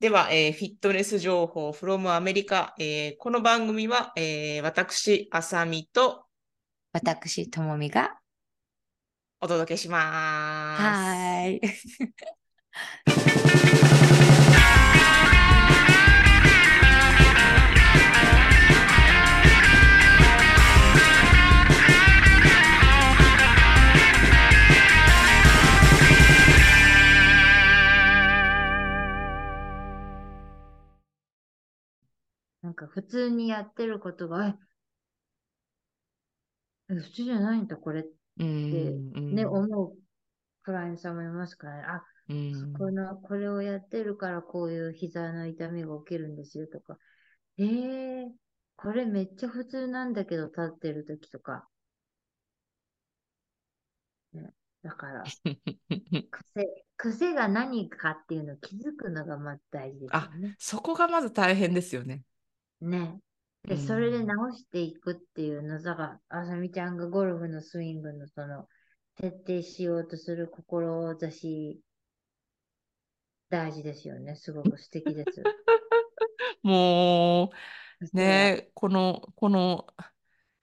では、えーフィットネス情報 from アメリカ。えーこの番組は、えー私、あさみと私、ともみが。お届けします。はーい。普通にやってることが、え、え普通じゃないんだ、これっうんて、うんね、思うクライアントさんもいますからね。あ、うんこの、これをやってるからこういう膝の痛みが起きるんですよとか。えー、これめっちゃ普通なんだけど、立ってる時とか。ね、だから、癖、癖が何かっていうのを気づくのがまず大事ですよね。そこがまず大変ですよね。ね。で、うんそれで直していくっていうの、だから、あさみちゃんがゴルフのスイングのその、徹底しようとする志、大事ですよね。すごく素敵です。もう、ね、この、この、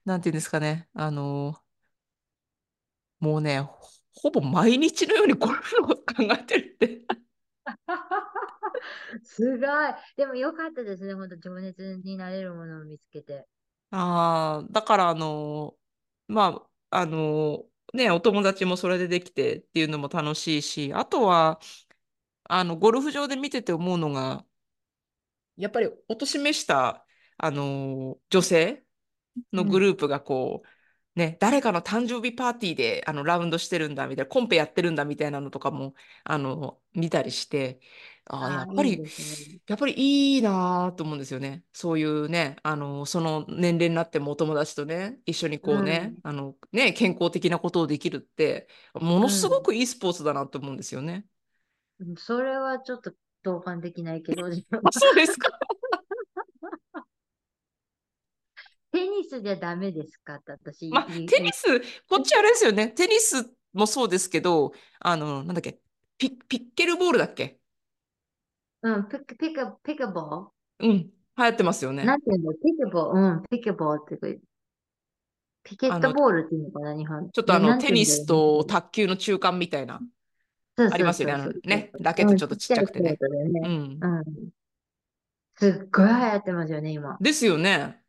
なんていうんですかね、あの、もうね、ほほぼ毎日のようにゴルフのこと考えてるって。すごい。でもよかったですね。本当情熱になれるものを見つけて。ああ、だから、あの、まあ、あの、ね、お友達もそれでできてっていうのも楽しいし、あとは、あの、ゴルフ場で見てて思うのが、やっぱりお年めした、あの、女性のグループがこう、ね、誰かの誕生日パーティーであのラウンドしてるんだみたいな、コンペやってるんだみたいなのとかも、あの、見たりして、ああ、やっぱり、いいですね。やっぱりいいなと思うんですよね。そういうね、あの、その年齢になってもお友達とね、一緒にこうね、あの、ね、健康的なことをできるって、ものすごくいいスポーツだなと思うんですよね。うん。それはちょっと同感できないけど、自分あ、そうですか。テニスじゃダメですか？って私まあ、テニス、こっちあれですよね。テニスもそうですけど、あの、なんだっけ、ピ、ピッケルボールだっけ？うん、ピク、ピク、ピクボうん、流行ってますよーね。なんていうのピクボー、うん、ピクボーってピケットボールっていうのかな、日本。ちょっとあの、テニスと卓球の中間みたいな、そうありますよね。あのね。ラケッうん、トちょっとちっちゃくてね。うん。すっごい流行ってますよね、今。ですよね。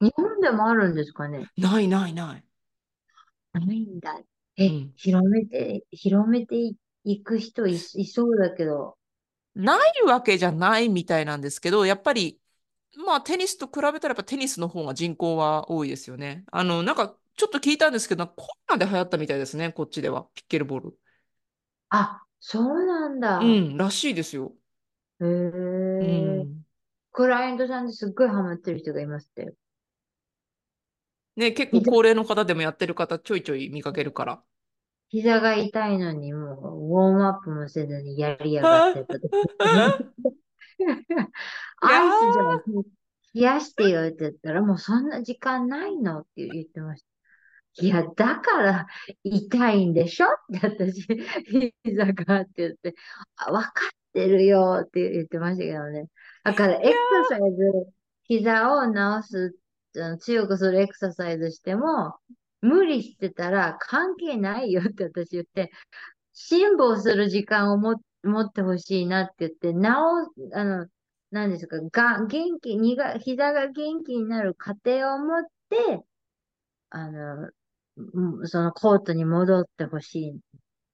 日本でもあるんですかね？ないないない。ないんだ。うえ、ん。広めて、広めていいく人い、いそうだけど。ないわけじゃないみたいなんですけど、やっぱり、まあテニスと比べたらやっぱテニスの方が人口は多いですよね。あの、なんかちょっと聞いたんですけど、コロナで流行ったみたいですね、こっちでは、ピッケルボール。あ、そうなんうだ。ん、らしいですよ。へうえ。ん。クライアントさんですっごいハマってる人がいますって。ね、結構膝、高齢の方でもやってる方ちょいちょい見かけるから。膝が痛いのにもう、ウォームアップもせずにやりやがって たアイスじゃー、冷やしてよって言ったら、もうそんな時間ないのって言ってました。いや、だから痛いんでしょって私、膝がって言って、あ、わかってるよって言ってましたけどね。だからエクササイズ、膝を治す、強くするエクササイズしても、無理してたら関係ないよって私言って、辛抱する時間を持ってほしいなって言って、なお、あの、何ですか、が、元気、にが、膝が元気になる過程を持って、あの、そのコートに戻ってほしいっ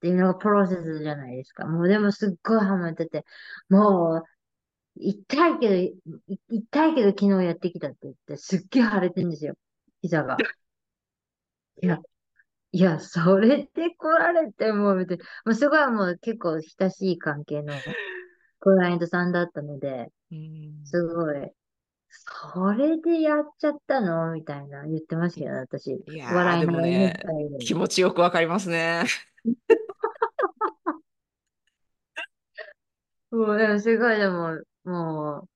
ていうのがプロセスじゃないですか。もうでもすっごいハマってて、もう、痛いけど、い痛いけど昨日やってきたって言って、すっげえ腫れてんですよ。膝が。いや、いや、それで来られても、みたいな。もうすごいもう結構親しい関係のクライアントさんだったので、うんすごい、それでやっちゃったの？みたいな言ってましたけど、私。いやー、笑いながらね、気持ちよくわかりますね。もう、でもすごい、でも、も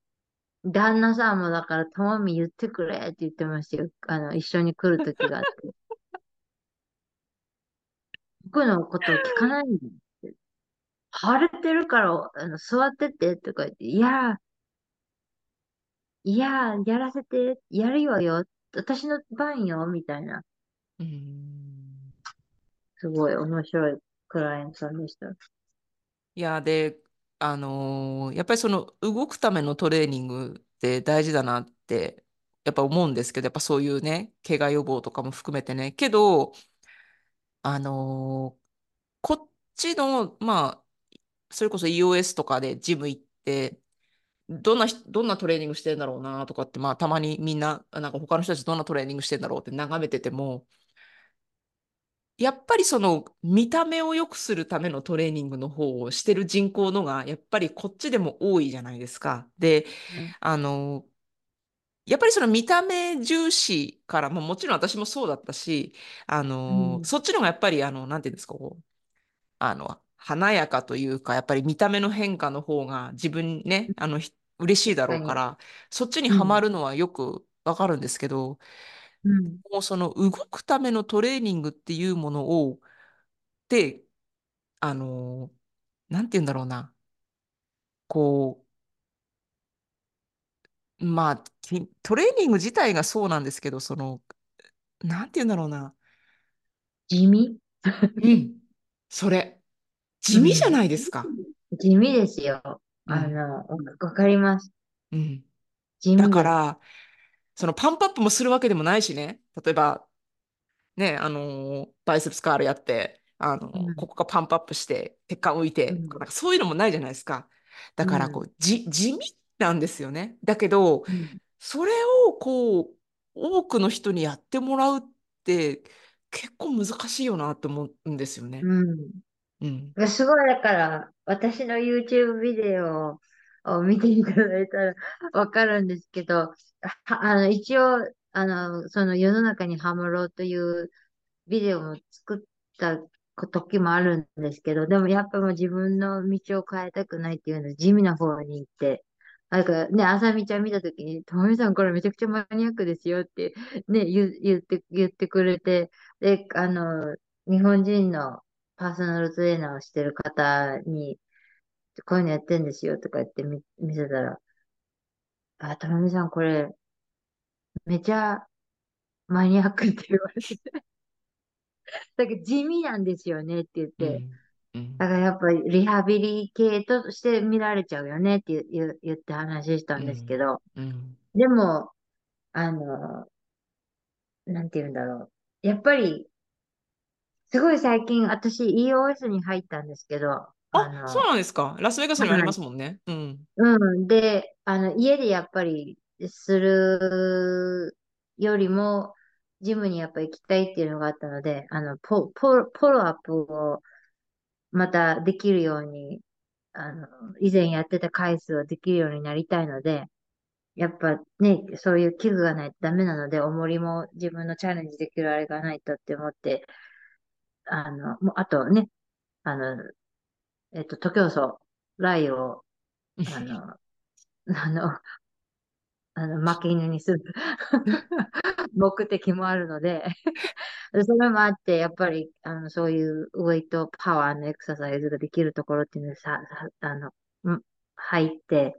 う、旦那さんもだから、ともみ言ってくれって言ってましたよ。あの、一緒に来る時があって。僕のことを聞かないんだって。腫れてるから、あの、座ってて、とか言って、いや、いや、やらせて、やるわよ。私の番よ、みたいな。うん。すごい面白いクライアントさんでした。いや、で、あのーやっぱりその動くためのトレーニングって大事だなって、やっぱ思うんですけど、やっぱそういうね、怪我予防とかも含めてね。けど、あのーこっちの、まあ、それこそ EOS とかでジム行って、どんな人、どんなトレーニングしてんだろうなとかって、まあ、たまにみんな、なんか他の人たちどんなトレーニングしてんだろうって眺めてても、やっぱりその見た目を良くするためのトレーニングの方をしてる人口のが、やっぱりこっちでも多いじゃないですか。で、うん。あの、やっぱりその見た目重視から、まあ、もちろん私もそうだったし、あの、うん。そっちの方がやっぱり、あの、なんていうんですか、こう、あの、華やかというか、やっぱり見た目の変化の方が自分にね、あの、ひ嬉しいだろうから、そっちにはまるのはよくわかるんですけど、うん。もうその動くためのトレーニングっていうものを、で、あの、なんて言うんだろうな、こう、まあ、きトレーニング自体がそうなんですけど、その、なんて言うんだろうな、地味？うん、それ、地味じゃないですか。地味ですよ。うんあの、わわかります。うん。地味だか。ら、そのパンプアップもするわけでもないしね。例えば、ね、あのーバイセプスカールやって、あのーうんここがパンプアップして、血管浮いて、うんなんかそういうのもないじゃないですか。だから、うんこう、じ、地味なんですよね。だけど、うんそれを、こう、多くの人にやってもらうって、結構難しいよなって思うんですよね。うん。うん。すごい、だから、私の YouTube ビデオを見ていただいたらわかるんですけど、あの、一応、あの、その世の中にハマろうというビデオも作った時もあるんですけど、でもやっぱもう自分の道を変えたくないっていうので、地味な方に行って、なんかね、あさみちゃん見たときに、ともみさんこれめちゃくちゃマニアックですよってね、言言って、言ってくれて、で、あの、日本人のパーソナルトレーナーをしてる方に、こういうのやってんですよとか言ってみ見せたら、あ、ともみさんこれ、めちゃマニアックって言われて。だけど地味なんですよねって言っうて。ん。うんだからやっぱりリハビリ系として見られちゃうよねって言って話したんですけど、うん。でも、あの、なんて言うんだろう。やっぱり、すごい最近私 EOS に入ったんですけど、あそうなんですか。ラスベガスにもありますもんね。うん。うん。で、あの、家でやっぱりするよりも、ジムにやっぱ行きたいっていうのがあったので、あの、ポ、ポ、ポロアップをまたできるように、あの、以前やってた回数をできるようになりたいので、やっぱね、そういう器具がないとダメなので、重りも自分のチャレンジできるあれがないとって思って、あの、もうあとね、あの、えっと、徒競走、ライを、あの、あの、あの、負け犬にする 目的もあるのでそれもあって、やっぱり、あの、そういうウェイトパワーのエクササイズができるところっていうのにさ、さあの、ん入って、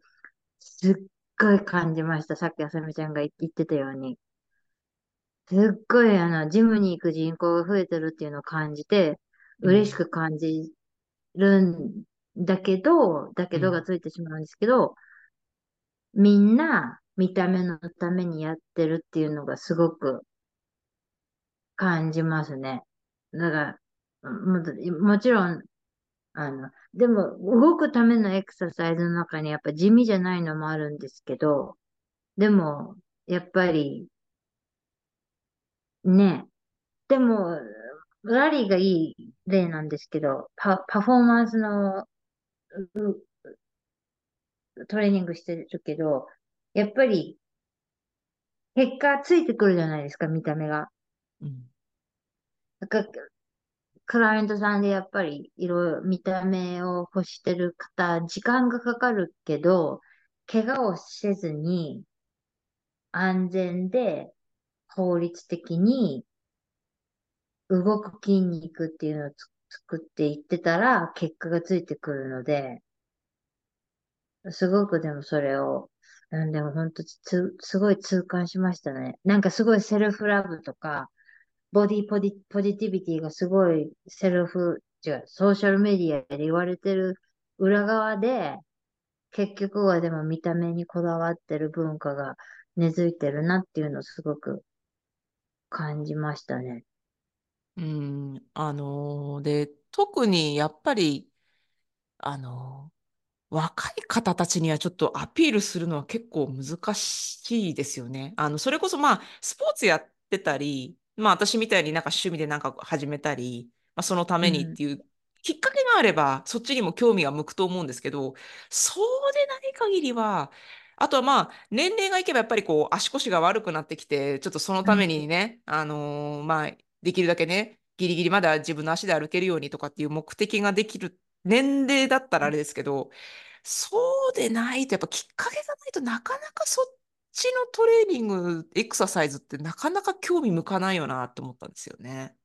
すっごい感じました。さっきあさみちゃんが言ってたように。すっごい、あの、ジムに行く人口が増えてるっていうのを感じて、うん嬉しく感じるんだけど、だけどがついてしまうんですけど、みんな見た目のためにやってるっていうのがすごく感じますね。だから、ももちろん、あの、でも動くためのエクササイズの中にやっぱ地味じゃないのもあるんですけど、でも、やっぱり、ね、でも、ラリーがいい例なんですけど、パ、パフォーマンスのうトレーニングしてるけど、やっぱり、結果ついてくるじゃないですか、見た目が。うん。なんかクライアントさんでやっぱりいろいろ見た目を欲してる方、時間がかかるけど、怪我をせずに安全で法律的に動く筋肉っていうのを作っていってたら結果がついてくるので、すごくでもそれを、うん、でも本当つ、すごい痛感しましたね。なんかすごいセルフラブとか、ボディポジポジティビティがすごいセルフ、違う、ソーシャルメディアで言われてる裏側で、結局はでも見た目にこだわってる文化が根付いてるなっていうのをすごく感じましたね。うん、あのーで、特にやっぱり、あのー若い方たちにはちょっとアピールするのは結構難しいですよね。あの、それこそまあ、スポーツやってたり、まあ私みたいになんか趣味でなんか始めたり、まあそのためにっていうきっかけがあれば、そっちにも興味が向くと思うんですけど、そうでない限りは、あとはまあ、年齢がいけばやっぱりこう、足腰が悪くなってきて、ちょっとそのためにね、あのーまあ、できるだけね、ギリギリまだ自分の足で歩けるようにとかっていう目的ができる年齢だったらあれですけど、そうでないと、やっぱきっかけがないとなかなかそっちのトレーニング、エクササイズってなかなか興味向かないよなって思ったんですよね。